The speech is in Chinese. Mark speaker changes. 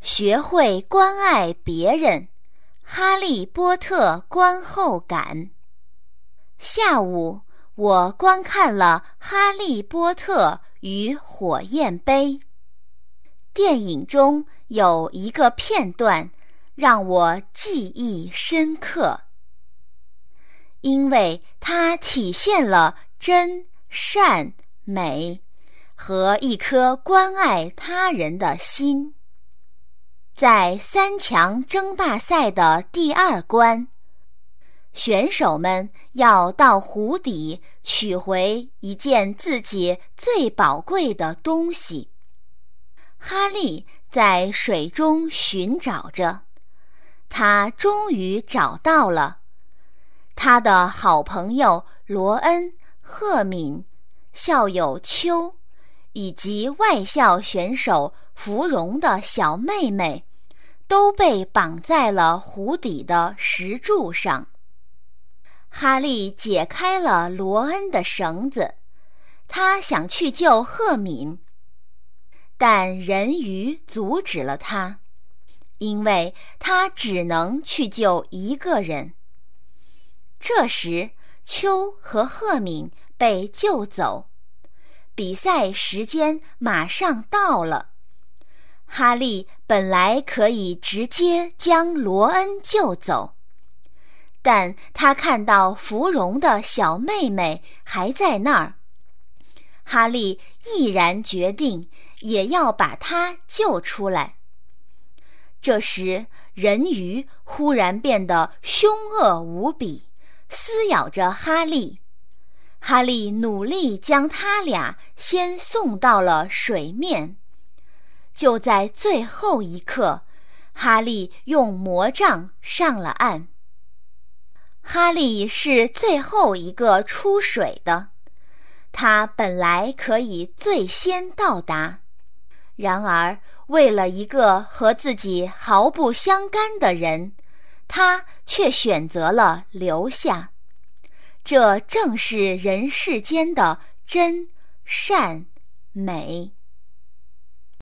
Speaker 1: 学会关爱别人，《哈利波特观后感》。下午，我观看了《哈利波特与火焰杯》。电影中有一个片段让我记忆深刻，因为它体现了真、善、美和一颗关爱他人的心。在三强争霸赛的第二关，选手们要到湖底取回一件自己最宝贵的东西。哈利在水中寻找着，他终于找到了。他的好朋友罗恩、赫敏、校友秋，以及外校选手芙蓉的小妹妹。都被绑在了湖底的石柱上。哈利解开了罗恩的绳子，他想去救赫敏，但人鱼阻止了他，因为他只能去救一个人。这时，秋和赫敏被救走，比赛时间马上到了。哈利本来可以直接将罗恩救走，但他看到芙蓉的小妹妹还在那儿，哈利毅然决定也要把她救出来。这时，人鱼忽然变得凶恶无比，撕咬着哈利。哈利努力将他俩先送到了水面。就在最后一刻，哈利用魔杖上了岸。哈利是最后一个出水的，他本来可以最先到达，然而为了一个和自己毫不相干的人，他却选择了留下。这正是人世间的真善美。